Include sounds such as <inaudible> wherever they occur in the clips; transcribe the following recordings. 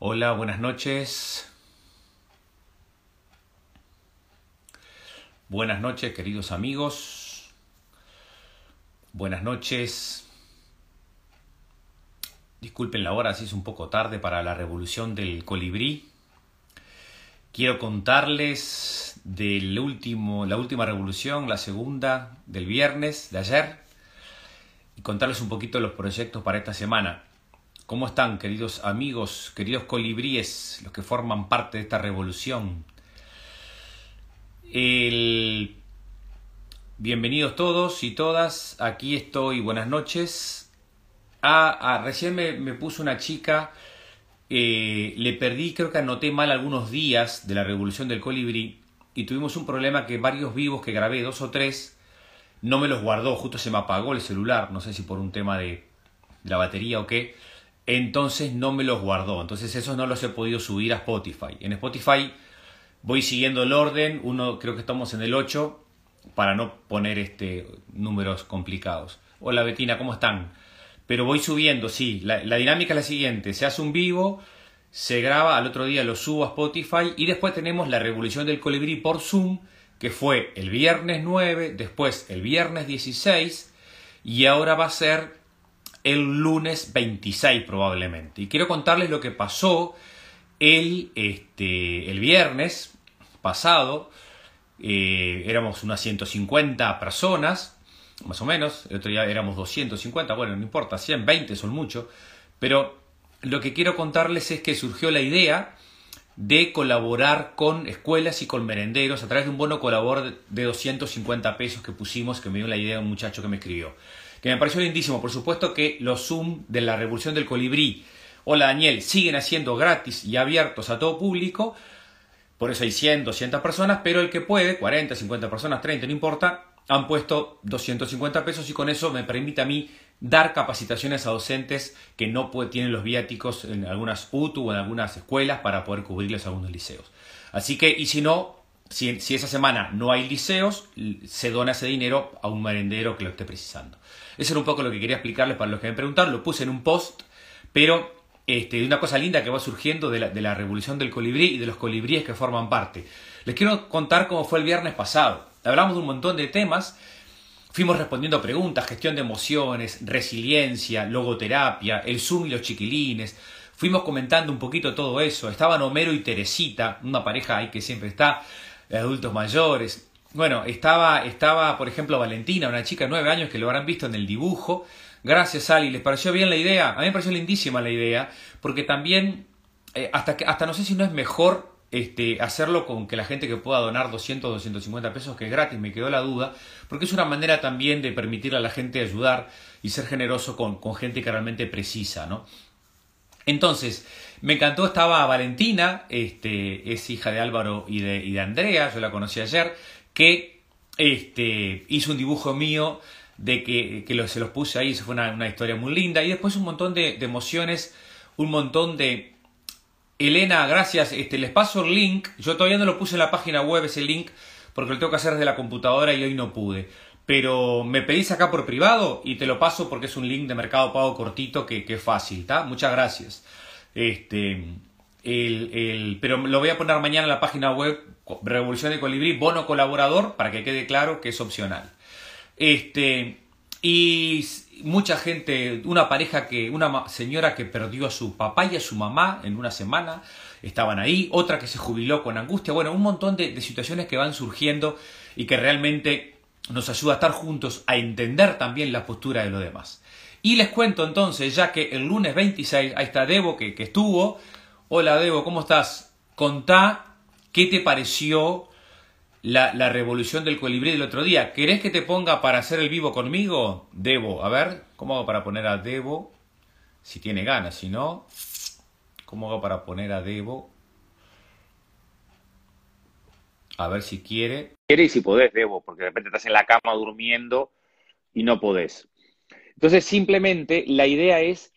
Hola, buenas noches. Buenas noches, queridos amigos. Buenas noches. Disculpen la hora, si es un poco tarde para la revolución del colibrí. Quiero contarles del último, la última revolución, la segunda del viernes de ayer, y contarles un poquito los proyectos para esta semana. ¿Cómo están, queridos amigos, queridos colibríes, los que forman parte de esta revolución? Bienvenidos todos y todas, aquí estoy, buenas noches. Ah, ah recién me, puso una chica, eh, le perdí, creo que anoté mal algunos días de la revolución del colibrí y tuvimos un problema que varios vivos que grabé, dos o tres, no me los guardó, justo se me apagó el celular, no sé si por un tema de la batería o qué entonces no me los guardó. Entonces esos no los he podido subir a Spotify. En Spotify voy siguiendo el orden, uno creo que estamos en el 8 para no poner este números complicados. Hola Betina, ¿cómo están? Pero voy subiendo, sí, la, la dinámica es la siguiente, se hace un vivo, se graba, al otro día lo subo a Spotify y después tenemos la revolución del colibrí por Zoom, que fue el viernes 9, después el viernes 16 y ahora va a ser el lunes 26 probablemente. Y quiero contarles lo que pasó el, este, el viernes pasado. Eh, éramos unas 150 personas, más o menos. El otro día éramos 250, bueno, no importa, 120 son mucho. Pero lo que quiero contarles es que surgió la idea de colaborar con escuelas y con merenderos a través de un bono colaborador de 250 pesos que pusimos, que me dio la idea un muchacho que me escribió que me pareció lindísimo. Por supuesto que los Zoom de la Revolución del Colibrí, hola Daniel, siguen haciendo gratis y abiertos a todo público. Por eso hay 100, 200 personas, pero el que puede, 40, 50 personas, 30, no importa, han puesto 250 pesos y con eso me permite a mí dar capacitaciones a docentes que no tienen los viáticos en algunas UTU o en algunas escuelas para poder cubrirles algunos liceos. Así que, y si no, si, esa semana no hay liceos, se dona ese dinero a un merendero que lo esté precisando. Eso era un poco lo que quería explicarles para los que me preguntaron. Lo puse en un post, pero este, una cosa linda que va surgiendo de la, de la revolución del colibrí y de los colibríes que forman parte. Les quiero contar cómo fue el viernes pasado. Hablamos de un montón de temas. Fuimos respondiendo preguntas, gestión de emociones, resiliencia, logoterapia, el Zoom y los chiquilines. Fuimos comentando un poquito todo eso. Estaban Homero y Teresita, una pareja ahí que siempre está adultos mayores. Bueno, estaba, estaba, por ejemplo, Valentina, una chica de nueve años que lo habrán visto en el dibujo. Gracias, Ali. ¿Les pareció bien la idea? A mí me pareció lindísima la idea, porque también, eh, hasta, que, hasta no sé si no es mejor este, hacerlo con que la gente que pueda donar 200 250 pesos, que es gratis, me quedó la duda, porque es una manera también de permitir a la gente ayudar y ser generoso con, con gente que realmente precisa, ¿no? Entonces, me encantó, estaba Valentina, este, es hija de Álvaro y de, y de Andrea, yo la conocí ayer, que este, hizo un dibujo mío de que, que se los puse ahí, eso fue una, historia muy linda, y después un montón de, emociones, un montón de... Elena, gracias, este, les paso el link, yo todavía no lo puse en la página web ese link, porque lo tengo que hacer desde la computadora y hoy no pude pero me pedís acá por privado y te lo paso porque es un link de Mercado Pago cortito que, es fácil, ¿está? Muchas gracias. Este, el, pero lo voy a poner mañana en la página web Revolución de Colibrí, bono colaborador, para que quede claro que es opcional. Este, y mucha gente, una pareja que, una señora que perdió a su papá y a su mamá en una semana, estaban ahí, otra que se jubiló con angustia, bueno, un montón de, de situaciones que van surgiendo y que realmente nos ayuda a estar juntos, a entender también la postura de los demás. Y les cuento entonces, ya que el lunes 26, ahí está Debo que, estuvo. Hola Debo, ¿cómo estás? Contá qué te pareció la, la, revolución del colibrí del otro día. ¿Querés que te ponga para hacer el vivo conmigo? Debo, a ver, ¿cómo hago para poner a Debo? Si tiene ganas, si no, ¿cómo hago para poner a Debo? A ver si quiere y si podés, Debo, porque de repente estás en la cama durmiendo y no podés. Entonces, simplemente la idea es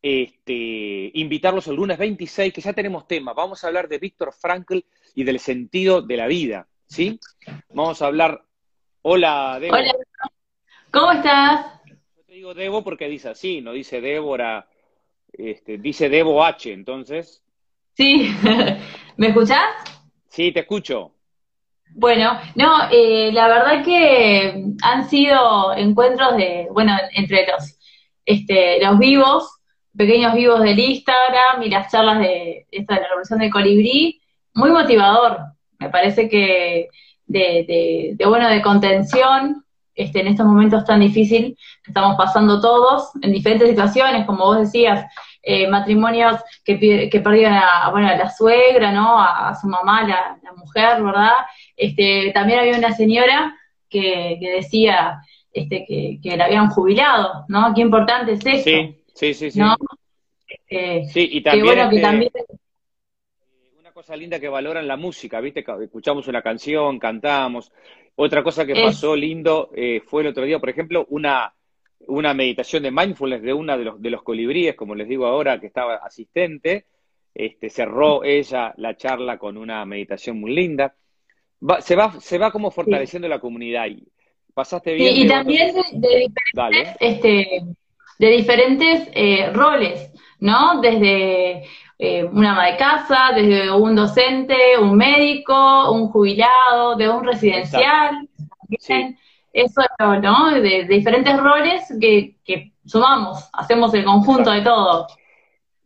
este, invitarlos el lunes 26, que ya tenemos tema. Vamos a hablar de Víctor Frankl y del sentido de la vida, ¿sí? Vamos a hablar... Hola, Debo. Hola, ¿cómo estás? Yo te digo Debo porque dice así, no dice Débora, este, dice Debo H, entonces Sí, <laughs> ¿me escuchás? Sí, te escucho. Bueno, no, eh, la verdad que han sido encuentros de, bueno, entre los, este, los vivos, pequeños vivos del Instagram y las charlas de esta de la revolución del colibrí, muy motivador. Me parece que de, de, bueno, de contención, este, en estos momentos tan difíciles que estamos pasando todos, en diferentes situaciones, como vos decías, eh, matrimonios que, que perdieron a, bueno, a la suegra, ¿no? A, su mamá, la, mujer, ¿verdad? Este, también había una señora que, decía este, que, que, la habían jubilado, ¿no? Qué importante es eso. Sí, sí, sí. sí. Este, sí, y también, bueno, que este, también una cosa linda que valoran la música, ¿viste? Escuchamos una canción, cantamos. Otra cosa que pasó lindo eh, fue el otro día, por ejemplo, una, una meditación de mindfulness de una de los, de los colibríes, como les digo ahora, que estaba asistente. Este, cerró ella la charla con una meditación muy linda. se, va, se va como fortaleciendo la comunidad. Y pasaste bien. y también de, diferentes, este, de diferentes eh, roles, ¿no? Desde eh, una ama de casa, desde un docente, un médico, un jubilado, de un residencial. Eso, ¿no? De, diferentes roles que, sumamos, hacemos el conjunto de todo.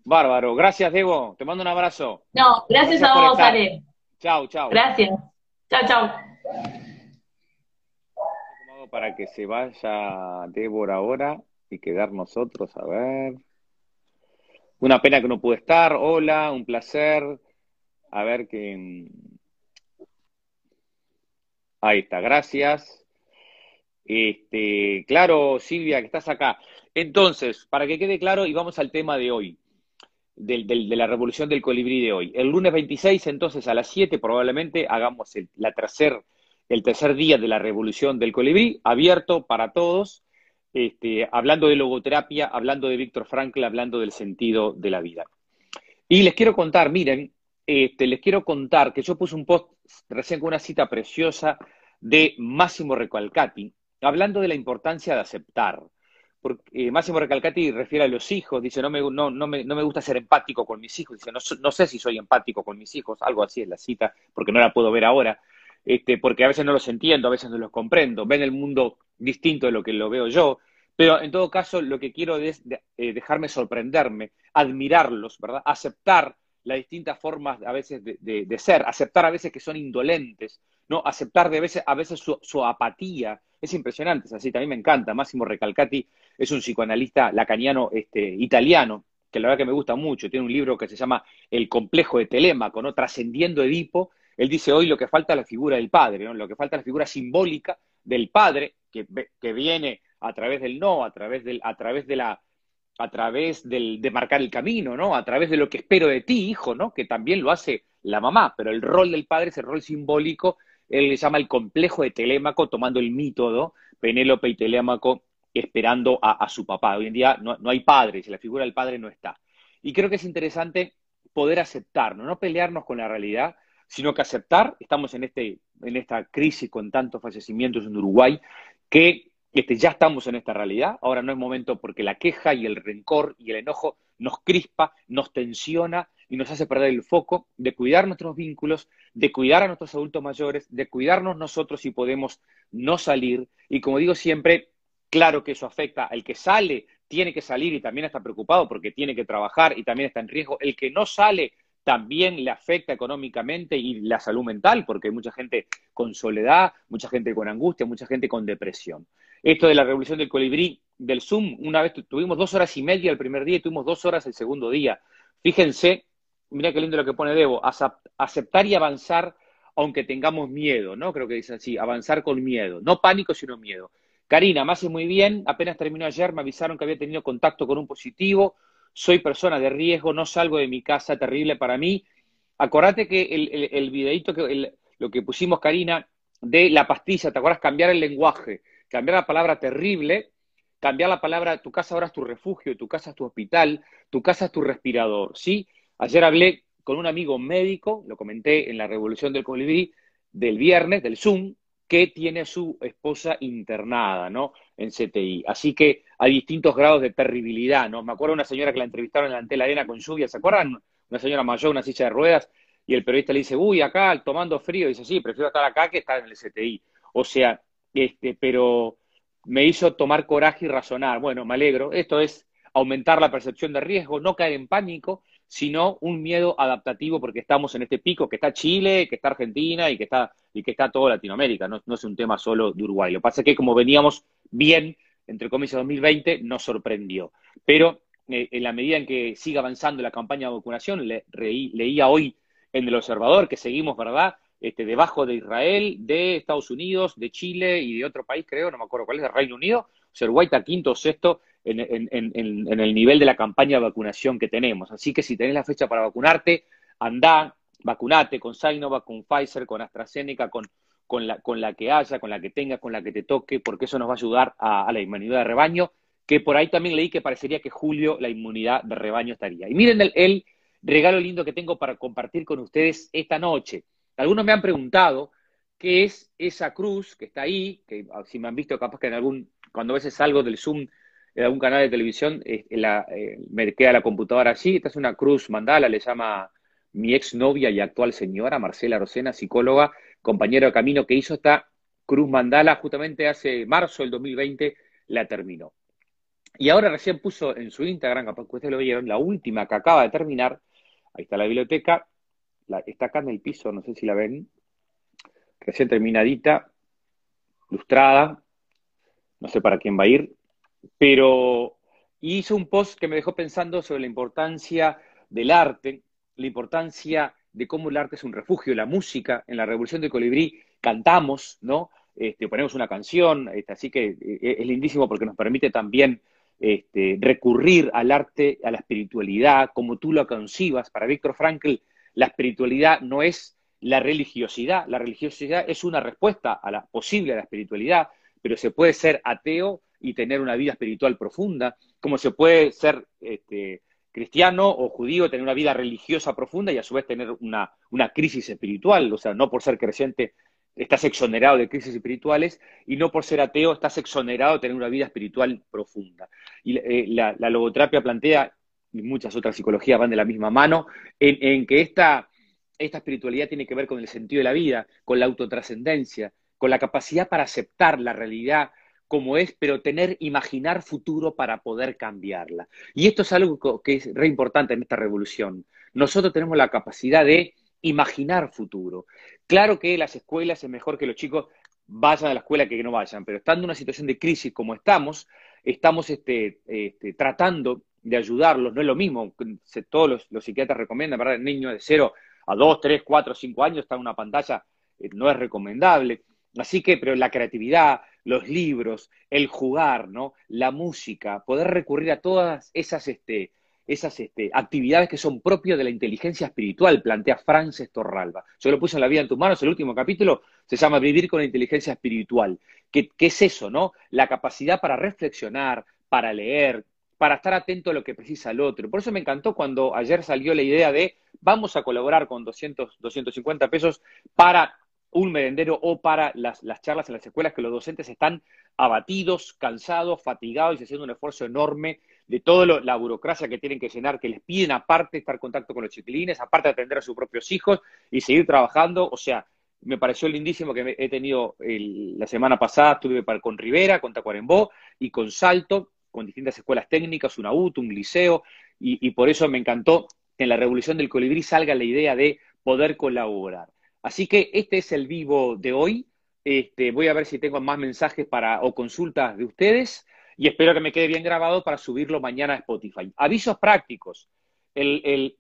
Bárbaro, gracias Debo, te mando un abrazo. No, gracias, a vos, Ale. Chao, chao. Gracias. Chao, chao. Para que se vaya Débora ahora y quedar nosotros, a ver. Una pena que no pude estar. Hola, un placer. A ver que. Ahí está, gracias. Este, claro, Silvia, que estás acá. Entonces, para que quede claro, y vamos al tema de hoy, de la revolución del colibrí de hoy. El lunes 26, entonces, a las 7, probablemente hagamos el, la tercer, el tercer día de la revolución del colibrí, abierto para todos, este, hablando de logoterapia, hablando de Víctor Frankl, hablando del sentido de la vida. Y les quiero contar, miren, este, les quiero contar que yo puse un post recién con una cita preciosa de Máximo Recalcati, hablando de la importancia de aceptar. Porque, eh, Máximo Recalcati refiere a los hijos, dice, no me, no, no, me, no me gusta ser empático con mis hijos, dice, no, no, sé si soy empático con mis hijos, algo así es la cita, porque no la puedo ver ahora, este, porque a veces no los entiendo, a veces no los comprendo, ven el mundo distinto de lo que lo veo yo, pero en todo caso lo que quiero es eh, dejarme sorprenderme, admirarlos, ¿verdad? Aceptar las distintas formas a veces de, de, ser, aceptar a veces que son indolentes, ¿no? Aceptar de veces, a veces su, apatía, es impresionante, es así, también me encanta. Máximo Recalcati es un psicoanalista lacaniano este, italiano, que la verdad que me gusta mucho. Tiene un libro que se llama El complejo de Telémaco, ¿no? Trascendiendo Edipo. Él dice hoy lo que falta es la figura del padre, ¿no? Lo que falta es la figura simbólica del padre que, que viene a través del no, a través del, a través de la, a través del, de marcar el camino, ¿no? A través de lo que espero de ti, hijo, ¿no? Que también lo hace la mamá, pero el rol del padre es el rol simbólico él le llama el complejo de Telémaco, tomando el método, Penélope y Telémaco esperando a, su papá. Hoy en día no, hay padres, la figura del padre no está. Y creo que es interesante poder aceptarnos, no pelearnos con la realidad, sino que aceptar, estamos en, este, en esta crisis con tantos fallecimientos en Uruguay, que este, ya estamos en esta realidad, ahora no es momento porque la queja y el rencor y el enojo nos crispa, nos tensiona y nos hace perder el foco de cuidar nuestros vínculos, de cuidar a nuestros adultos mayores, de cuidarnos nosotros si podemos no salir. Y como digo siempre, claro que eso afecta al que sale, tiene que salir y también está preocupado porque tiene que trabajar y también está en riesgo. El que no sale también le afecta económicamente y la salud mental, porque hay mucha gente con soledad, mucha gente con angustia, mucha gente con depresión. Esto de la revolución del colibrí, del Zoom, una vez tuvimos dos horas y media el primer día y tuvimos dos horas el segundo día. Fíjense mira qué lindo lo que pone Debo, aceptar y avanzar aunque tengamos miedo, ¿no? Creo que dice así, avanzar con miedo, no pánico, sino miedo. Karina, me hace muy bien, apenas terminó ayer, me avisaron que había tenido contacto con un positivo, soy persona de riesgo, no salgo de mi casa, terrible para mí. Acordate que el, el, videito, que, lo que pusimos, Karina, de la pastilla, ¿te acuerdas? Cambiar el lenguaje, cambiar la palabra terrible, cambiar la palabra, tu casa ahora es tu refugio, tu casa es tu hospital, tu casa es tu respirador, ¿sí? Ayer hablé con un amigo médico, lo comenté en la revolución del colibrí, del viernes, del Zoom, que tiene a su esposa internada, ¿no? En CTI. Así que hay distintos grados de terribilidad, ¿no? Me acuerdo una señora que la entrevistaron en la Antela Arena con lluvia, ¿se acuerdan? una señora mayor, una silla de ruedas, y el periodista le dice, uy, acá tomando frío, dice, sí, prefiero estar acá que estar en el CTI. O sea, este, pero me hizo tomar coraje y razonar. Bueno, me alegro. Esto es aumentar la percepción de riesgo, no caer en pánico, sino un miedo adaptativo porque estamos en este pico que está Chile, que está Argentina y que está, y que está toda Latinoamérica. No, es un tema solo de Uruguay. Lo que pasa es que como veníamos bien, entre comillas, 2020, nos sorprendió. Pero eh, en la medida en que siga avanzando la campaña de vacunación, le, leía hoy en el observador que seguimos, ¿verdad? Este, debajo de Israel, de Estados Unidos, de Chile y de otro país, creo, no me acuerdo cuál es, de Reino Unido. Uruguay está quinto o sexto en, el nivel de la campaña de vacunación que tenemos. Así que si tenés la fecha para vacunarte, andá, vacunate con Sinovac, con Pfizer, con AstraZeneca, con, con, la, con la que haya, con la que tengas, con la que te toque, porque eso nos va a ayudar a, la inmunidad de rebaño, que por ahí también leí que parecería que julio la inmunidad de rebaño estaría. Y miren el regalo lindo que tengo para compartir con ustedes esta noche. Algunos me han preguntado qué es esa cruz que está ahí, que ah, si me han visto capaz que en algún, cuando a veces salgo del Zoom de algún canal de televisión, la, eh, me queda la computadora así, esta es una cruz mandala, le llama mi exnovia y actual señora, Marcela Rosena, psicóloga, compañero de camino, que hizo esta cruz mandala justamente hace marzo del 2020, la terminó. Y ahora recién puso en su Instagram, capaz que ustedes lo vieron, la última que acaba de terminar, ahí está la biblioteca, está acá en el piso, no sé si la ven, recién terminadita, lustrada, no sé para quién va a ir, pero hizo un post que me dejó pensando sobre la importancia del arte, la importancia de cómo el arte es un refugio, la música, en la Revolución de Colibrí cantamos, ¿no? Este, ponemos una canción, este, así que eh, es lindísimo porque nos permite también este, recurrir al arte, a la espiritualidad, como tú lo concibas. Para Víctor Frankl, la espiritualidad no es la religiosidad, la religiosidad es una respuesta a la posible a la espiritualidad, pero se puede ser ateo y tener una vida espiritual profunda, como se puede ser este, cristiano o judío, tener una vida religiosa profunda y a su vez tener una, una crisis espiritual, o sea, no por ser creyente estás exonerado de crisis espirituales y no por ser ateo estás exonerado de tener una vida espiritual profunda. Y eh, la, logoterapia plantea, y muchas otras psicologías van de la misma mano, en, que esta, esta espiritualidad tiene que ver con el sentido de la vida, con la autotrascendencia, con la capacidad para aceptar la realidad como es, pero tener, imaginar futuro para poder cambiarla. Y esto es algo que es re importante en esta revolución. Nosotros tenemos la capacidad de imaginar futuro. Claro que las escuelas es mejor que los chicos vayan a la escuela que no vayan, pero estando en una situación de crisis como estamos, estamos este, este, tratando de ayudarlos. No es lo mismo, todos los, psiquiatras recomiendan, ¿verdad? El niño de 0 a 2, 3, 4, 5 años está en una pantalla, eh, no es recomendable. Así que, pero la creatividad, los libros, el jugar, ¿no? La música, poder recurrir a todas esas este, esas este, actividades que son propias de la inteligencia espiritual, plantea Frances Torralba. Yo lo puse en La vida en tus manos, el último capítulo se llama Vivir con la inteligencia espiritual. ¿Qué, es eso, no? La capacidad para reflexionar, para leer, para estar atento a lo que precisa el otro. Por eso me encantó cuando ayer salió la idea de vamos a colaborar con 200, 250 pesos para un merendero o para las, las, charlas en las escuelas que los docentes están abatidos, cansados, fatigados y haciendo un esfuerzo enorme de toda la burocracia que tienen que llenar, que les piden aparte estar en contacto con los chiquilines, aparte atender a sus propios hijos y seguir trabajando. O sea, me pareció lindísimo que he tenido la semana pasada, estuve con Rivera, con Tacuarembó y con Salto, con distintas escuelas técnicas, una UT, un liceo, y, por eso me encantó que en la revolución del colibrí salga la idea de poder colaborar. Así que este es el vivo de hoy. Este, voy a ver si tengo más mensajes para, o consultas de ustedes y espero que me quede bien grabado para subirlo mañana a Spotify. Avisos prácticos. El,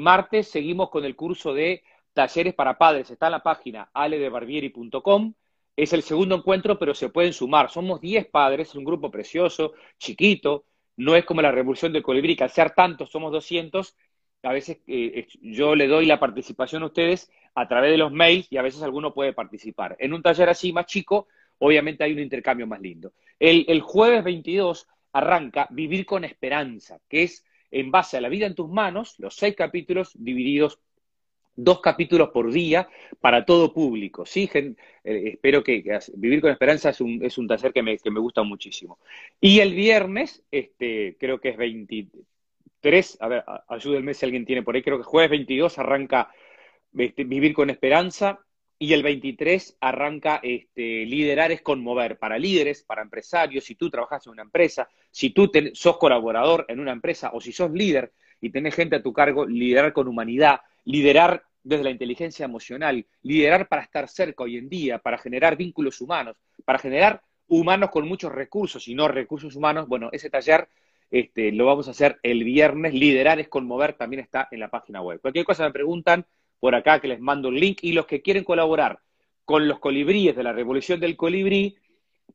martes seguimos con el curso de talleres para padres. Está en la página aledebarbieri.com. Es el segundo encuentro, pero se pueden sumar. Somos 10 padres, es un grupo precioso, chiquito. No es como la revolución del colibrí, que al ser tantos somos 200. A veces eh, yo le doy la participación a ustedes a través de los mails y a veces alguno puede participar. En un taller así más chico, obviamente hay un intercambio más lindo. El, jueves 22 arranca Vivir con Esperanza, que es en base a la vida en tus manos, los seis capítulos divididos dos capítulos por día para todo público. ¿sí? Eh, espero que, Vivir con Esperanza es un, es un taller que me, que me, gusta muchísimo. Y el viernes, este, creo que es 23 3, a ver, ayúdenme si alguien tiene por ahí, creo que jueves 22 arranca este, Vivir con Esperanza y el 23 arranca este, Liderar es conmover, para líderes, para empresarios, si tú trabajas en una empresa, si tú sos colaborador en una empresa o si sos líder y tenés gente a tu cargo, liderar con humanidad, liderar desde la inteligencia emocional, liderar para estar cerca hoy en día, para generar vínculos humanos, para generar humanos con muchos recursos y no recursos humanos, bueno, ese taller este, lo vamos a hacer el viernes. Liderar es conmover, también está en la página web. Cualquier cosa me preguntan por acá que les mando el link y los que quieren colaborar con los colibríes de la revolución del colibrí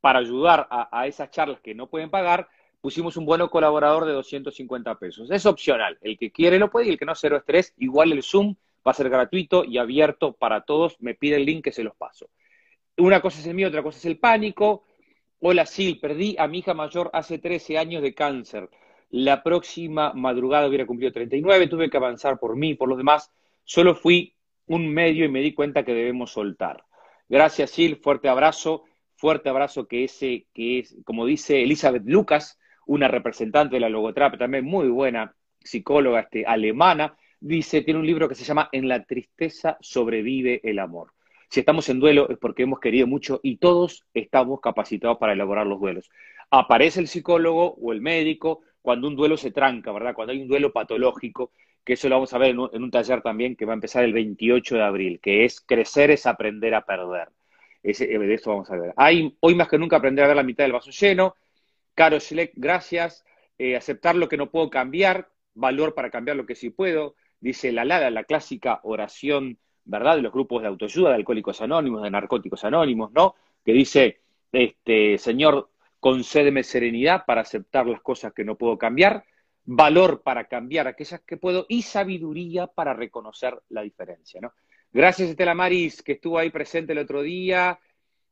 para ayudar a, esas charlas que no pueden pagar, pusimos un bueno colaborador de 250 pesos. Es opcional. El que quiere lo puede y el que no, cero estrés. Igual el Zoom va a ser gratuito y abierto para todos. Me pide el link que se los paso. Una cosa es el mío, otra cosa es el pánico. Hola, Sil, perdí a mi hija mayor hace 13 años de cáncer. La próxima madrugada hubiera cumplido 39, tuve que avanzar por mí, por los demás. Solo fui un medio y me di cuenta que debemos soltar. Gracias, Sil, fuerte abrazo, fuerte abrazo que ese, que es, como dice Elizabeth Lucas, una representante de la logoterapia, también muy buena psicóloga este, alemana, dice, tiene un libro que se llama En la tristeza sobrevive el amor. Si estamos en duelo es porque hemos querido mucho y todos estamos capacitados para elaborar los duelos. Aparece el psicólogo o el médico cuando un duelo se tranca, ¿verdad? Cuando hay un duelo patológico, que eso lo vamos a ver en un, taller también que va a empezar el 28 de abril, que es crecer es aprender a perder. Ese, de eso vamos a ver. Hay hoy más que nunca aprender a ver la mitad del vaso lleno. Caro Schleck, gracias. Eh, aceptar lo que no puedo cambiar, valor para cambiar lo que sí puedo. Dice la Lada, la clásica oración ¿verdad? De los grupos de autoayuda, de alcohólicos anónimos, de narcóticos anónimos, ¿no? Que dice, este, Señor, concédeme serenidad para aceptar las cosas que no puedo cambiar, valor para cambiar aquellas que puedo y sabiduría para reconocer la diferencia, ¿no? Gracias, Estela Maris, que estuvo ahí presente el otro día.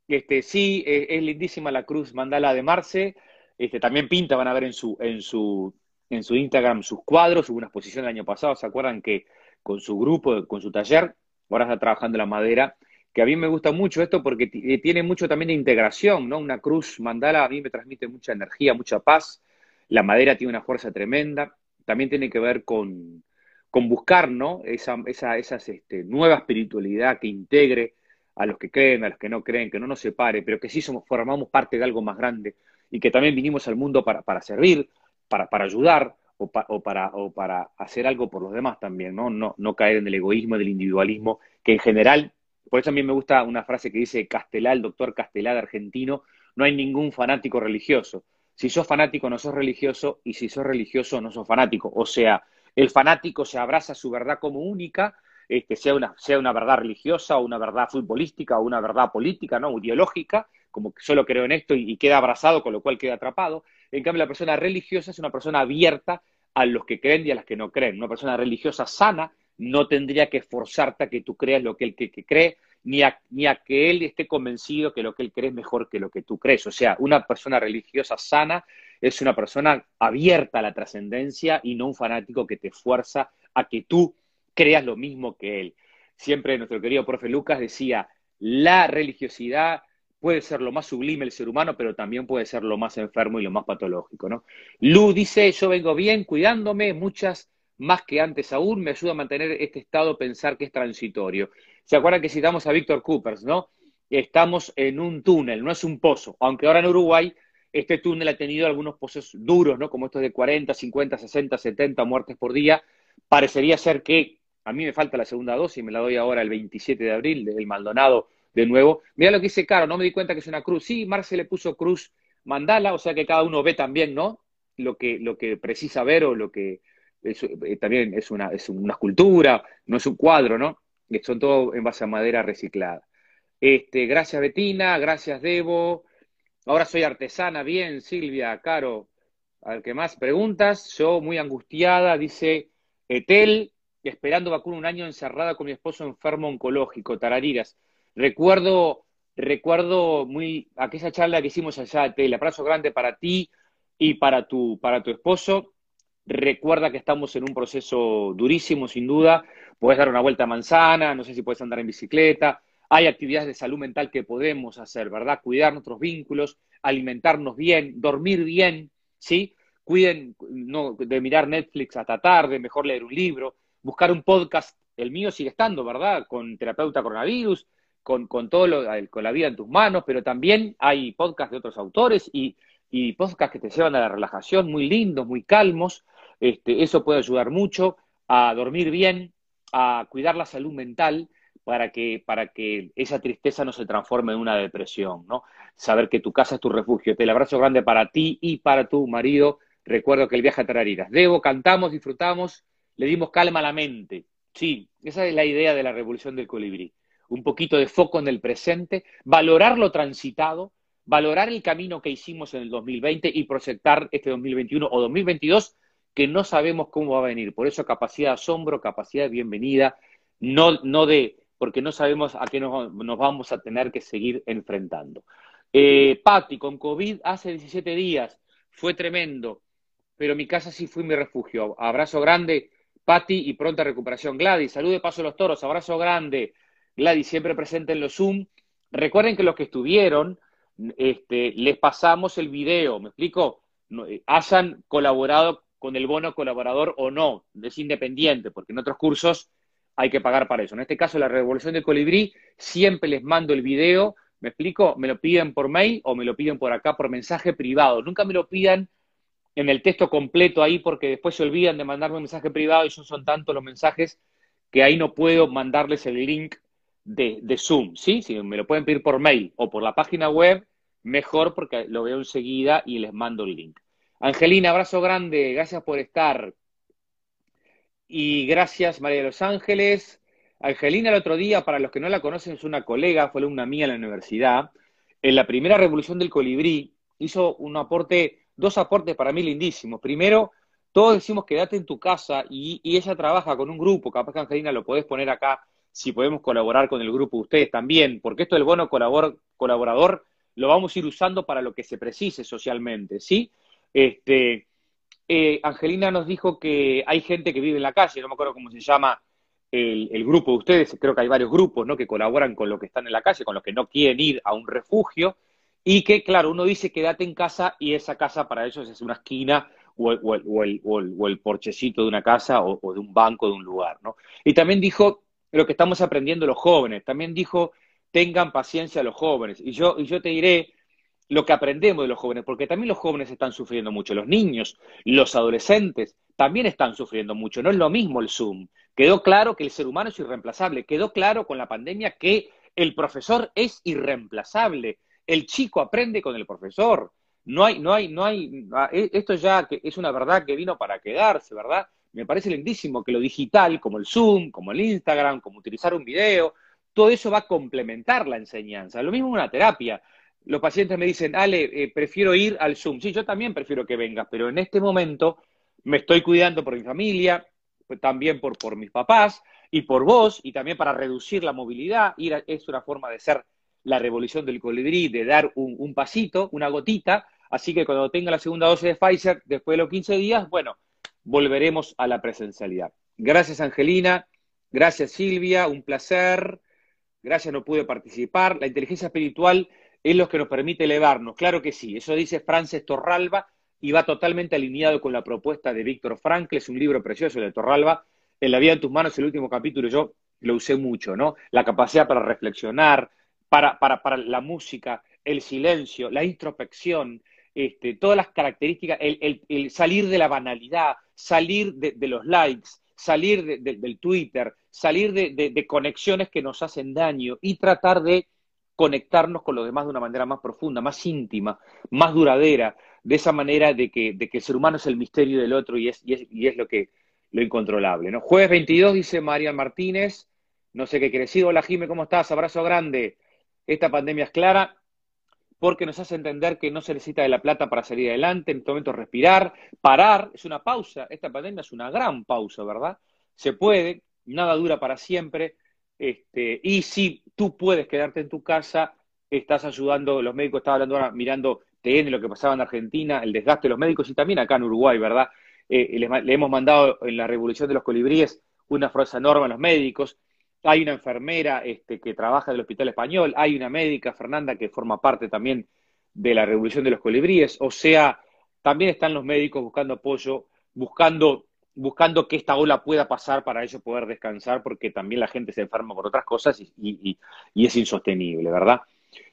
Este, sí, es, es lindísima la cruz mandala de Marce. Este, también pinta, van a ver en su, en su, en su Instagram sus cuadros, hubo una exposición el año pasado, ¿se acuerdan que con su grupo, con su taller, ahora está trabajando la madera, que a mí me gusta mucho esto porque eh, tiene mucho también de integración, ¿no? Una cruz mandala a mí me transmite mucha energía, mucha paz, la madera tiene una fuerza tremenda, también tiene que ver con, con buscar. Esa, esa esas, este, nueva espiritualidad que integre a los que creen, a los que no creen, que no nos separe, pero que sí somos, formamos parte de algo más grande y que también vinimos al mundo para, para servir, para, para ayudar, o, para, o para hacer algo por los demás también, ¿no? ¿no? No caer en el egoísmo, del individualismo, que en general, por eso a mí me gusta una frase que dice Castelá, el doctor Castelá argentino, no hay ningún fanático religioso. Si sos fanático no sos religioso y si sos religioso no sos fanático. O sea, el fanático se abraza su verdad como única, este, sea, una, sea una verdad religiosa o una verdad futbolística o una verdad política, ¿no? ideológica, como que solo creo en esto y, queda abrazado, con lo cual queda atrapado. En cambio, la persona religiosa es una persona abierta a los que creen y a las que no creen. Una persona religiosa sana no tendría que forzarte a que tú creas lo que que, que cree, ni a, ni a, que él esté convencido que lo que él cree es mejor que lo que tú crees. O sea, una persona religiosa sana es una persona abierta a la trascendencia y no un fanático que te fuerza a que tú creas lo mismo que él. Siempre nuestro querido profe Lucas decía, la religiosidad puede ser lo más sublime el ser humano, pero también puede ser lo más enfermo y lo más patológico, ¿no? Lu dice, yo vengo bien, cuidándome, muchas más que antes aún, me ayuda a mantener este estado, pensar que es transitorio. ¿Se acuerdan que citamos a Víctor Coopers, no? Estamos en un túnel, no es un pozo, aunque ahora en Uruguay este túnel ha tenido algunos pozos duros, ¿no? Como estos de 40, 50, 60, 70 muertes por día. Parecería ser que a mí me falta la segunda dosis, me la doy ahora el 27 de abril, del Maldonado de nuevo. Mira lo que dice Caro, no me di cuenta que es una cruz. Sí, Marce le puso cruz mandala, o sea que cada uno ve también, ¿no? Lo que, lo que precisa ver o lo que eh, también es una, es una escultura, no es un cuadro, ¿no? Son todo en base a madera reciclada. Este, gracias Betina, gracias Debo. Ahora soy artesana, bien, Silvia, Caro. Al que más preguntas, yo muy angustiada, dice Etel, esperando vacuna un año encerrada con mi esposo enfermo oncológico, tarariras. Recuerdo, recuerdo muy aquella charla que hicimos allá, el abrazo grande para ti y para tu, para tu esposo. Recuerda que estamos en un proceso durísimo, sin duda. Puedes dar una vuelta a manzana, no sé si puedes andar en bicicleta. Hay actividades de salud mental que podemos hacer, ¿verdad? Cuidar nuestros vínculos, alimentarnos bien, dormir bien, ¿sí? cuiden no, de mirar Netflix hasta tarde, mejor leer un libro, buscar un podcast, el mío sigue estando, ¿verdad? Con terapeuta coronavirus, con, con todo lo, con la vida en tus manos, pero también hay podcasts de otros autores y, y podcasts que te llevan a la relajación, muy lindos, muy calmos. Este, eso puede ayudar mucho a dormir bien, a cuidar la salud mental para que, para que esa tristeza no se transforme en una depresión, ¿no? Saber que tu casa es tu refugio. Te el abrazo grande para ti y para tu marido. Recuerdo que el viaje a Tarariras. Debo, cantamos, disfrutamos, le dimos calma a la mente. Sí, esa es la idea de la revolución del colibrí. Un poquito de foco en el presente, valorar lo transitado, valorar el camino que hicimos en el 2020 y proyectar este 2021 o 2022 que no sabemos cómo va a venir. Por eso capacidad de asombro, capacidad de bienvenida, no, no de, porque no sabemos a qué nos, nos vamos a tener que seguir enfrentando. Eh, Patti, con COVID hace 17 días, fue tremendo, pero mi casa sí fue mi refugio. Abrazo grande, Patti, y pronta recuperación. Gladys, salud de paso a los toros, abrazo grande. Gladys, siempre presente en los Zoom. Recuerden que los que estuvieron, este, les pasamos el video, ¿me explico? Eh, hayan colaborado con el bono colaborador o no, es independiente, porque en otros cursos hay que pagar para eso. En este caso, la revolución del colibrí, siempre les mando el video, me explico, me lo piden por mail o me lo piden por acá por mensaje privado. Nunca me lo pidan en el texto completo ahí porque después se olvidan de mandarme un mensaje privado y son tantos los mensajes que ahí no puedo mandarles el link de, de Zoom, ¿sí? Si me lo pueden pedir por mail o por la página web, mejor porque lo veo enseguida y les mando el link. Angelina, abrazo grande, gracias por estar. Y gracias, María de los Ángeles. Angelina, el otro día, para los que no la conocen, es una colega, fue alumna mía en la universidad. En la primera revolución del colibrí hizo un aporte, dos aportes para mí lindísimos. Primero, todos decimos quédate en tu casa y, ella trabaja con un grupo, capaz que Angelina lo podés poner acá, si podemos colaborar con el grupo ustedes también, porque esto del bono colaborador lo vamos a ir usando para lo que se precise socialmente, ¿sí? Este, eh, Angelina nos dijo que hay gente que vive en la calle, no me acuerdo cómo se llama el, grupo de ustedes, creo que hay varios grupos ¿no? que colaboran con los que están en la calle, con los que no quieren ir a un refugio, y que, claro, uno dice quédate en casa y esa casa para ellos es una esquina o el, o o porchecito de una casa o, de un banco de un lugar. ¿no? Y también dijo lo que estamos aprendiendo los jóvenes, también dijo tengan paciencia los jóvenes. Y yo, y yo te diré, lo que aprendemos de los jóvenes, porque también los jóvenes están sufriendo mucho, los niños, los adolescentes también están sufriendo mucho, no es lo mismo el Zoom. Quedó claro que el ser humano es irreemplazable, quedó claro con la pandemia que el profesor es irreemplazable, el chico aprende con el profesor. No hay, no hay, no hay, e, esto ya es una verdad que vino para quedarse, ¿verdad? Me parece lindísimo que lo digital, como el Zoom, como el Instagram, como utilizar un video, todo eso va a complementar la enseñanza. Lo mismo una terapia los pacientes me dicen, Ale, eh, prefiero ir al Zoom. Sí, yo también prefiero que vengas, pero en este momento me estoy cuidando por mi familia, pues, también por, mis papás y por vos, y también para reducir la movilidad. Ir es una forma de ser la revolución del colibrí, de dar un, un, pasito, una gotita. Así que cuando tenga la segunda dosis de Pfizer, después de los 15 días, bueno, volveremos a la presencialidad. Gracias, Angelina. Gracias, Silvia. Un placer. Gracias, no pude participar. La inteligencia espiritual es lo que nos permite elevarnos. Claro que sí, eso dice Frances Torralba y va totalmente alineado con la propuesta de Víctor Frankl, es un libro precioso de Torralba. En La vida en tus manos, el último capítulo, yo lo usé mucho, ¿no? La capacidad para reflexionar, para, para, para la música, el silencio, la introspección, este, todas las características, el, salir de la banalidad, salir de, los likes, salir del Twitter, salir de conexiones que nos hacen daño y tratar de conectarnos con los demás de una manera más profunda, más íntima, más duradera, de esa manera de que, el ser humano es el misterio del otro y es, y es, y es lo que lo incontrolable. ¿no? Jueves 22, dice María Martínez, no sé qué decir, hola Jime, ¿cómo estás? Abrazo grande. Esta pandemia es clara porque nos hace entender que no se necesita de la plata para salir adelante, en este momento respirar, parar, es una pausa, esta pandemia es una gran pausa, ¿verdad? Se puede, nada dura para siempre, este, y si tú puedes quedarte en tu casa, estás ayudando, los médicos, estaba hablando ahora, mirando TN, lo que pasaba en Argentina, el desgaste de los médicos y también acá en Uruguay, ¿verdad? Eh, le, hemos mandado en la revolución de los colibríes una fuerza enorme a los médicos. Hay una enfermera este, que trabaja en el Hospital Español, hay una médica, Fernanda, que forma parte también de la revolución de los colibríes. O sea, también están los médicos buscando apoyo, buscando, buscando que esta ola pueda pasar para ellos poder descansar, porque también la gente se enferma por otras cosas y, es insostenible, ¿verdad?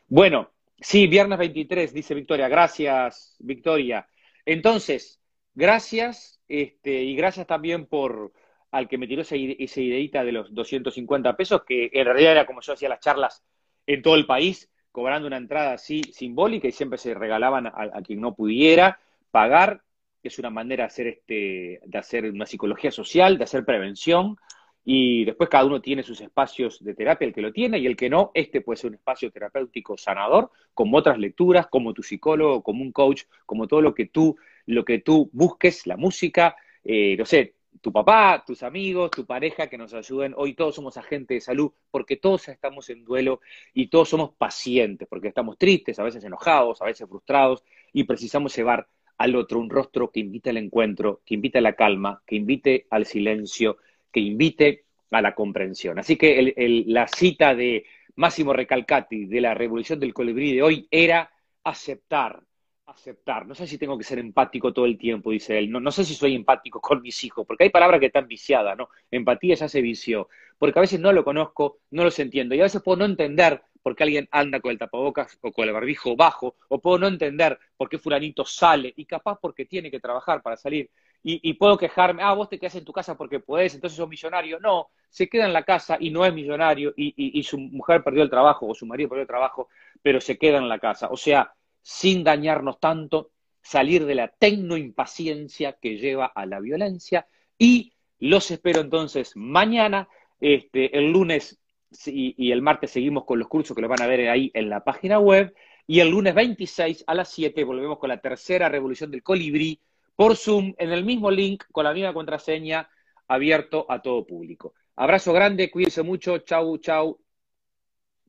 Bueno, sí, viernes 23, dice Victoria. Gracias, Victoria. Entonces, gracias, este, y gracias también por al que me tiró esa, ideita de los 250 pesos, que en realidad era como yo hacía las charlas en todo el país, cobrando una entrada así simbólica y siempre se regalaban a, quien no pudiera pagar. Es una manera de hacer, este, de hacer una psicología social, de hacer prevención. Y después cada uno tiene sus espacios de terapia, el que lo tiene y el que no, este puede ser un espacio terapéutico sanador, como otras lecturas, como tu psicólogo, como un coach, como todo lo que tú, lo que tú busques, la música, eh, no sé, tu papá, tus amigos, tu pareja que nos ayuden. Hoy todos somos agentes de salud porque todos estamos en duelo y todos somos pacientes porque estamos tristes, a veces enojados, a veces frustrados y precisamos llevar al otro un rostro que invite al encuentro, que invite a la calma, que invite al silencio, que invite a la comprensión. Así que la cita de Máximo Recalcati de la Revolución del Colibrí de hoy era aceptar, aceptar. No sé si tengo que ser empático todo el tiempo, dice él. No, no sé si soy empático <laughs> con mis hijos, porque hay palabras que están viciadas, ¿no? Empatía ya se vició, porque a veces no lo conozco, no los entiendo, y a veces puedo no entender por qué alguien anda con el tapabocas o con el barbijo bajo, o puedo no entender por qué fulanito sale, y capaz porque tiene que trabajar para salir. Y, puedo quejarme, ah, vos te quedas en tu casa porque podés, entonces sos millonario. No, se queda en la casa y no es millonario y, y, su mujer perdió el trabajo o su marido perdió el trabajo, pero se queda en la casa. O sea, sin dañarnos tanto, salir de la tecnoimpaciencia que lleva a la violencia y los espero entonces mañana, este, el lunes y, el martes seguimos con los cursos que los van a ver ahí en la página web y el lunes 26 a las 7 volvemos con la tercera revolución del colibrí por Zoom en el mismo link con la misma contraseña abierto a todo público. Abrazo grande, cuídense mucho, chau, chau.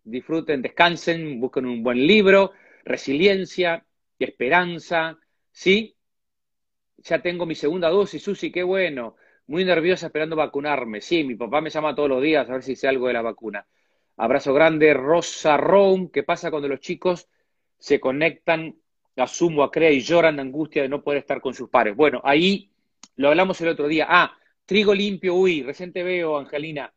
Disfruten, descansen, busquen un buen libro resiliencia, esperanza, ¿sí? Ya tengo mi segunda dosis, Susi, qué bueno. Muy nerviosa esperando vacunarme. Sí, mi papá me llama todos los días a ver si sé algo de la vacuna. Abrazo grande, Rosa Rome. ¿Qué pasa cuando los chicos se conectan a Sumo, a Crea y lloran de angustia de no poder estar con sus pares? Bueno, ahí lo hablamos el otro día. Ah, trigo limpio, uy, recién te veo, Angelina.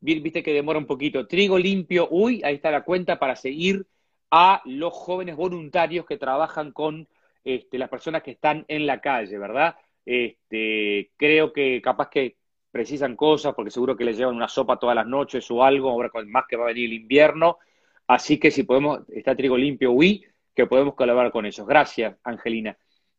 Viste que demora un poquito. Trigo limpio, uy, ahí está la cuenta para seguir a los jóvenes voluntarios que trabajan con este, las personas que están en la calle, ¿verdad? Este, creo que capaz que precisan cosas, porque seguro que les llevan una sopa todas las noches o algo, ahora con más que va a venir el invierno. Así que si podemos, está Trigo Limpio, oui, que podemos colaborar con ellos. Gracias, Angelina.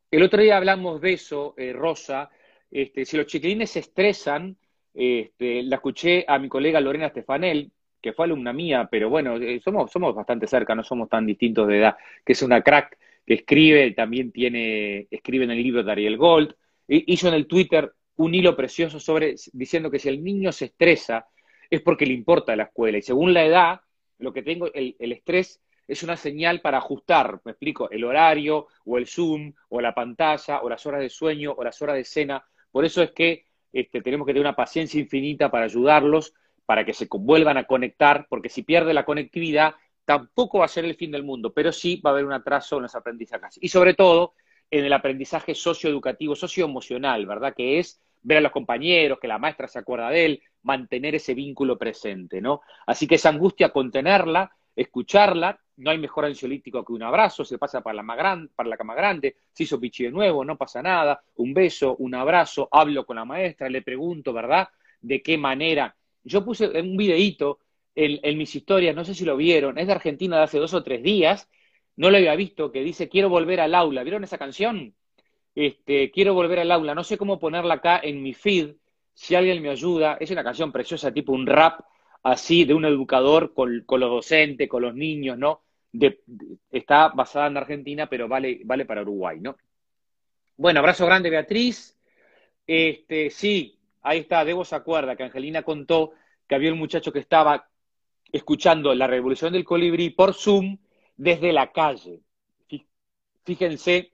El otro día hablamos de eso, eh, Rosa. Este, si los chiquilines se estresan, este, la escuché a mi colega Lorena Stefanel, que fue alumna mía, pero bueno, eh, somos, somos bastante cerca, no somos tan distintos de edad, que es una crack que escribe, también tiene, escribe en el libro de Ariel Gold, hizo en el Twitter un hilo precioso sobre, diciendo que si el niño se estresa es porque le importa la escuela, y según la edad, lo que tengo, el, el estrés es una señal para ajustar, me explico, el horario, o el Zoom, o la pantalla, o las horas de sueño, o las horas de cena, por eso es que este, tenemos que tener una paciencia infinita para ayudarlos, para que se vuelvan a conectar, porque si pierde la conectividad, tampoco va a ser el fin del mundo, pero sí va a haber un atraso en los aprendizajes. Y sobre todo en el aprendizaje socioeducativo, socioemocional, ¿verdad? Que es ver a los compañeros, que la maestra se acuerda de él, mantener ese vínculo presente, ¿no? Así que esa angustia, contenerla, escucharla, no hay mejor ansiolítico que un abrazo, se pasa para la, para la cama grande, se hizo pichi de nuevo, no pasa nada, un beso, un abrazo, hablo con la maestra, le pregunto, ¿verdad? De qué manera yo puse un videíto en, mis historias, no sé si lo vieron, es de Argentina de hace dos o tres días, no lo había visto, que dice quiero volver al aula. ¿Vieron esa canción? Este, quiero volver al aula. No sé cómo ponerla acá en mi feed. Si alguien me ayuda, es una canción preciosa, tipo un rap así de un educador con, los docentes, con los niños, ¿no? está basada en Argentina, pero vale, vale para Uruguay, ¿no? Bueno, abrazo grande, Beatriz. Este, sí, Ahí está, Debo se acuerda que Angelina contó que había un muchacho que estaba escuchando la revolución del colibrí por Zoom desde la calle. Fíjense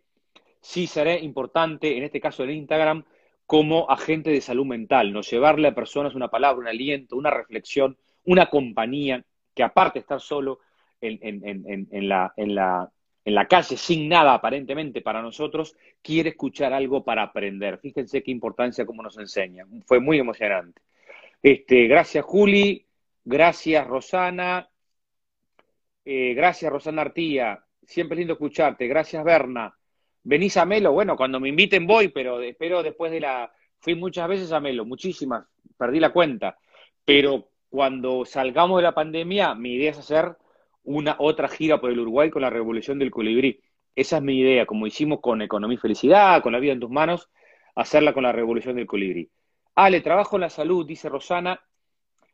si será importante, en este caso el Instagram, como agente de salud mental, no llevarle a personas una palabra, un aliento, una reflexión, una compañía, que aparte de estar solo en, la, la calle sin nada aparentemente para nosotros, quiere escuchar algo para aprender. Fíjense qué importancia como nos enseña. Fue muy emocionante. Este, gracias Juli, gracias Rosana, eh, gracias Rosana Artía, siempre es lindo escucharte, gracias Berna. ¿Venís a Melo? Bueno, cuando me inviten voy, pero espero después de la... Fui muchas veces a Melo, muchísimas, perdí la cuenta, pero cuando salgamos de la pandemia, mi idea es hacer una otra gira por el Uruguay con la revolución del colibrí. Esa es mi idea, como hicimos con Economía y Felicidad, con la vida en tus manos, hacerla con la revolución del colibrí. Ale, trabajo en la salud, dice Rosana.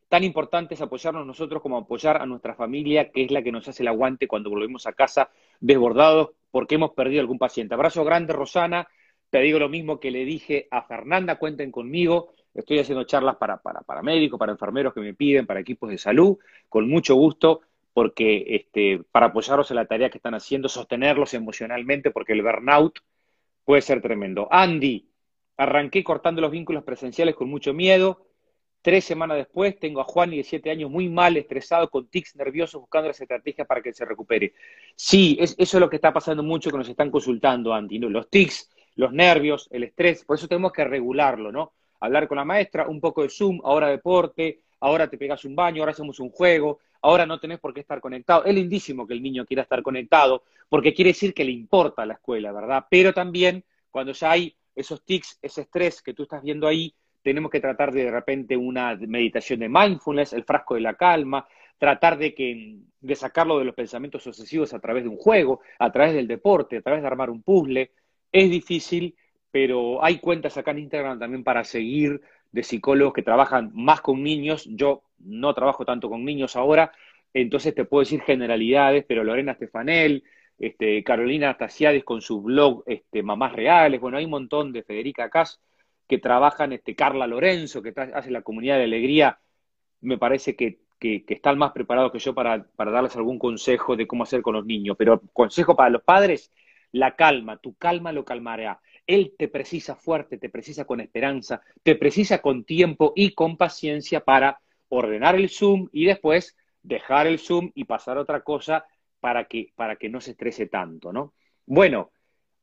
Tan importante es apoyarnos nosotros como apoyar a nuestra familia, que es la que nos hace el aguante cuando volvemos a casa desbordados porque hemos perdido algún paciente. Abrazo grande, Rosana. Te digo lo mismo que le dije a Fernanda, cuenten conmigo. Estoy haciendo charlas para, para, para médicos, para enfermeros que me piden, para equipos de salud, con mucho gusto porque este, para apoyarlos en la tarea que están haciendo, sostenerlos emocionalmente, porque el burnout puede ser tremendo. Andy, arranqué cortando los vínculos presenciales con mucho miedo. Tres semanas después tengo a Juan, de siete años, muy mal, estresado, con tics nerviosos, buscando las estrategias para que se recupere. Sí, eso es lo que está pasando mucho que nos están consultando, Andy. Los tics, los nervios, el estrés, por eso tenemos que regularlo, ¿no? Hablar con la maestra, un poco de Zoom, ahora deporte, ahora te pegas un baño, ahora hacemos un juego, ahora no tenés por qué estar conectado. Es lindísimo que el niño quiera estar conectado, porque quiere decir que le importa la escuela, ¿verdad? Pero también cuando ya hay esos tics, ese estrés que tú estás viendo ahí, tenemos que tratar de de repente una meditación de mindfulness, el frasco de la calma, tratar de, que, de sacarlo de los pensamientos obsesivos a través de un juego, a través del deporte, a través de armar un puzzle. Es difícil, pero hay cuentas acá en Instagram también para seguir de psicólogos que trabajan más con niños. Yo no trabajo tanto con niños ahora, entonces te puedo decir generalidades, pero Lorena Stefanel, este, Carolina Tasiades con su blog este, Mamás Reales, bueno, hay un montón de Federica Cas que trabajan, este, Carla Lorenzo, que hace la comunidad de alegría, me parece que, que, están más preparados que yo para, para darles algún consejo de cómo hacer con los niños. Pero consejo para los padres, la calma, tu calma lo calmará. Él te precisa fuerte, te precisa con esperanza, te precisa con tiempo y con paciencia para ordenar el Zoom y después dejar el Zoom y pasar a otra cosa para que, para que no se estrese tanto, ¿no? Bueno,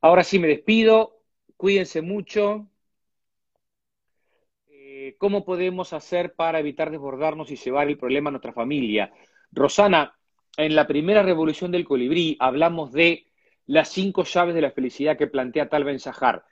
ahora sí me despido, cuídense mucho. Eh, ¿Cómo podemos hacer para evitar desbordarnos y llevar el problema a nuestra familia? Rosana, en la primera revolución del colibrí hablamos de las cinco llaves de la felicidad que plantea Tal Ben Sahar.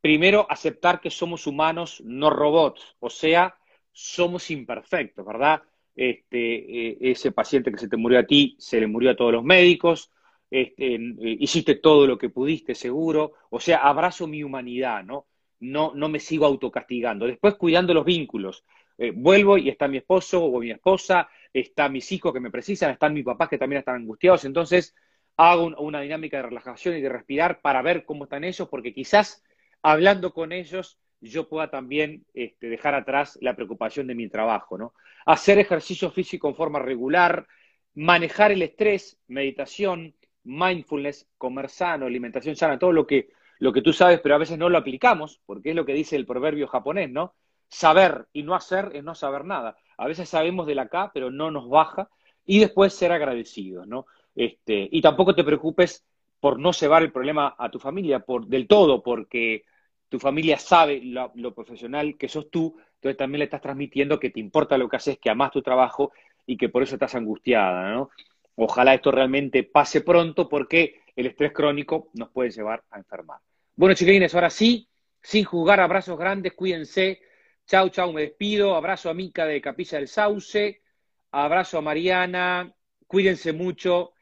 Primero, aceptar que somos humanos, no robots, o sea, somos imperfectos, ¿verdad? Este, eh, ese paciente que se te murió a ti, se le murió a todos los médicos, este, eh, hiciste todo lo que pudiste, seguro, o sea, abrazo mi humanidad, ¿no? No, no me sigo autocastigando. Después, cuidando los vínculos. Eh, vuelvo y está mi esposo o mi esposa, está mis hijos que me precisan, están mis papás que también están angustiados, entonces hago una dinámica de relajación y de respirar para ver cómo están ellos, porque quizás hablando con ellos yo pueda también este, dejar atrás la preocupación de mi trabajo, ¿no? Hacer ejercicio físico en forma regular, manejar el estrés, meditación, mindfulness, comer sano, alimentación sana, todo lo que, lo que tú sabes, pero a veces no lo aplicamos, porque es lo que dice el proverbio japonés, ¿no? Saber y no hacer es no saber nada. A veces sabemos de la acá, pero no nos baja, y después ser agradecidos, ¿no? Este, y tampoco te preocupes por no llevar el problema a tu familia por, del todo, porque tu familia sabe lo, profesional que sos tú, entonces también le estás transmitiendo que te importa lo que haces, que amas tu trabajo y que por eso estás angustiada, ¿no? Ojalá esto realmente pase pronto porque el estrés crónico nos puede llevar a enfermar. Bueno, chiquilines, ahora sí, sin jugar, abrazos grandes, cuídense. Chau, chau, me despido. Abrazo a Mica de Capilla del Sauce. Abrazo a Mariana. Cuídense mucho.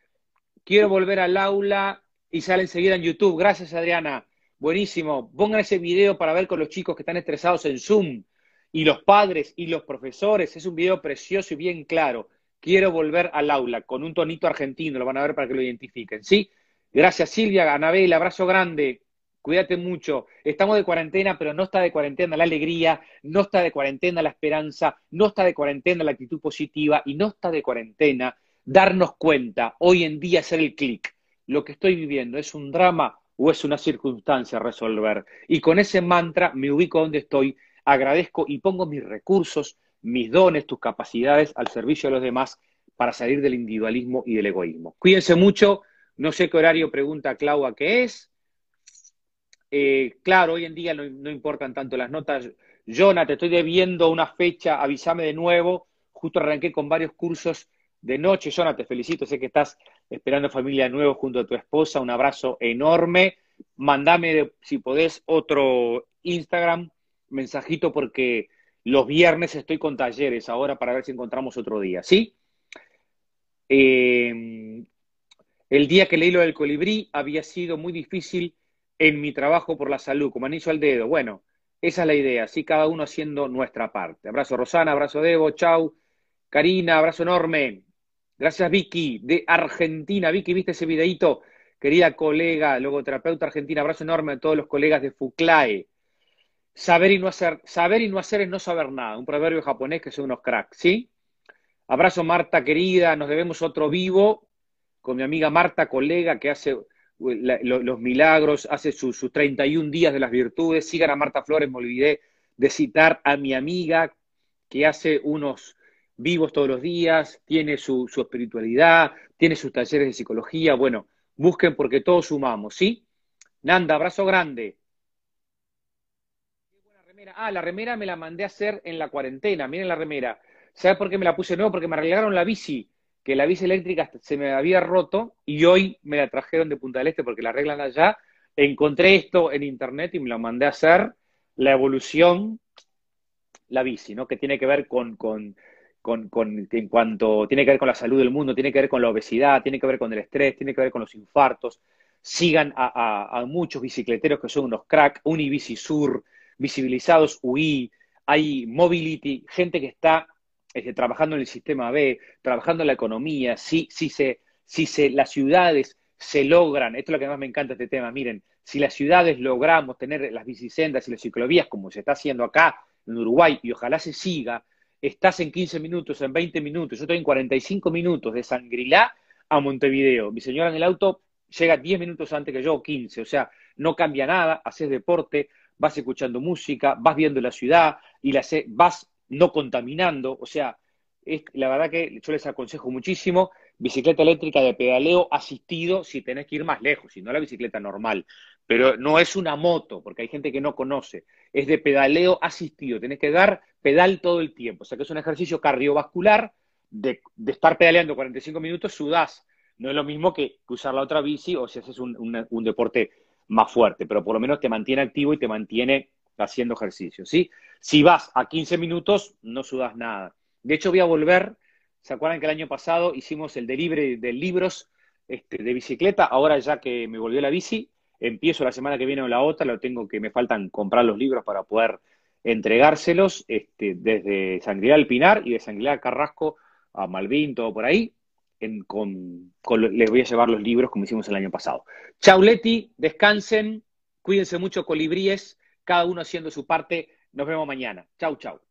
Quiero volver al aula y sale enseguida en YouTube. Gracias, Adriana. Buenísimo. Pongan ese video para ver con los chicos que están estresados en Zoom y los padres y los profesores. Es un video precioso y bien claro. Quiero volver al aula con un tonito argentino. Lo van a ver para que lo identifiquen. ¿Sí? Gracias, Silvia, Anabel. Abrazo grande. Cuídate mucho. Estamos de cuarentena, pero no está de cuarentena la alegría, no está de cuarentena la esperanza, no está de cuarentena la actitud positiva y no está de cuarentena darnos cuenta, hoy en día hacer el clic. Lo que estoy viviendo es un drama o es una circunstancia a resolver. Y con ese mantra me ubico donde estoy, agradezco y pongo mis recursos, mis dones, tus capacidades al servicio de los demás para salir del individualismo y del egoísmo. Cuídense mucho, No sé qué horario pregunta Clau a qué es. Eh, claro, hoy en día no, importan tanto las notas. Jonah, te estoy debiendo una fecha, avísame de nuevo. Justo arranqué con varios cursos de noche. Jonah, te felicito, sé que estás esperando familia de nuevo junto a tu esposa. Un abrazo enorme. Mandame, si podés, otro Instagram, mensajito, porque los viernes estoy con talleres ahora para ver si encontramos otro día, ¿sí? Eh, el día que leí lo del colibrí había sido muy difícil en mi trabajo por la salud, como anillo al dedo. Bueno, esa es la idea, ¿sí? Cada uno haciendo nuestra parte. Abrazo Rosana, abrazo Debo, chau. Karina, abrazo enorme. Gracias Vicky, de Argentina. Vicky, ¿viste ese videíto? Querida colega, logoterapeuta argentina, abrazo enorme a todos los colegas de FUCLAE. Saber y no hacer, saber y no hacer es no saber nada. Un proverbio japonés que son unos cracks, ¿sí? Abrazo Marta querida, nos debemos otro vivo con mi amiga Marta, colega que hace los milagros, hace sus 31 días de las virtudes. Sigan a Marta Flores, me olvidé de citar a mi amiga que hace unos vivos todos los días, tiene su, su espiritualidad, tiene sus talleres de psicología. Bueno, busquen porque todos sumamos, ¿sí? Nanda, abrazo grande. Ah, la remera me la mandé a hacer en la cuarentena. Miren la remera. ¿Sabes por qué me la puse nuevo? Porque me arreglaron la bici, que la bici eléctrica se me había roto y hoy me la trajeron de Punta del Este porque la arreglan allá. Encontré esto en internet y me la mandé a hacer. La evolución, la bici, ¿no? Que tiene que ver con, con, con, con, en cuanto, tiene que ver con la salud del mundo, tiene que ver con la obesidad, tiene que ver con el estrés, tiene que ver con los infartos. Sigan a muchos bicicleteros que son unos crack, Unibici Sur, visibilizados UI, hay mobility, gente que está trabajando en el sistema B, trabajando en la economía, si, si, se, si se, las ciudades se logran, esto es lo que más me encanta este tema, miren, si las ciudades logramos tener las bicisendas y las ciclovías como se está haciendo acá en Uruguay y ojalá se siga, estás en 15 minutos, en 20 minutos, yo estoy en 45 minutos de Sangrilá a Montevideo, mi señora en el auto llega 10 minutos antes que yo, 15, o sea, no cambia nada, haces deporte, vas escuchando música, vas viendo la ciudad y la, vas no contaminando. O sea, la verdad que yo les aconsejo muchísimo bicicleta eléctrica de pedaleo asistido si tenés que ir más lejos, si no la bicicleta normal. Pero no es una moto, porque hay gente que no conoce. Es de pedaleo asistido. Tenés que dar pedal todo el tiempo. O sea que es un ejercicio cardiovascular de, estar pedaleando 45 minutos, sudás. No es lo mismo que, usar la otra bici o si haces un deporte más fuerte, pero por lo menos te mantiene activo y te mantiene haciendo ejercicio, ¿sí? Si vas a 15 minutos, no sudas nada. De hecho, voy a volver, ¿se acuerdan que el año pasado hicimos el delivery de libros este, de bicicleta? Ahora ya que me volvió la bici, empiezo la semana que viene o la otra, lo tengo que me faltan comprar los libros para poder entregárselos este, desde Sangría al Pinar y de Sangría Carrasco a Malvin, todo por ahí con, les voy a llevar los libros como hicimos el año pasado. Chau Leti, descansen, cuídense mucho colibríes, cada uno haciendo su parte. Nos vemos mañana. Chau, chau.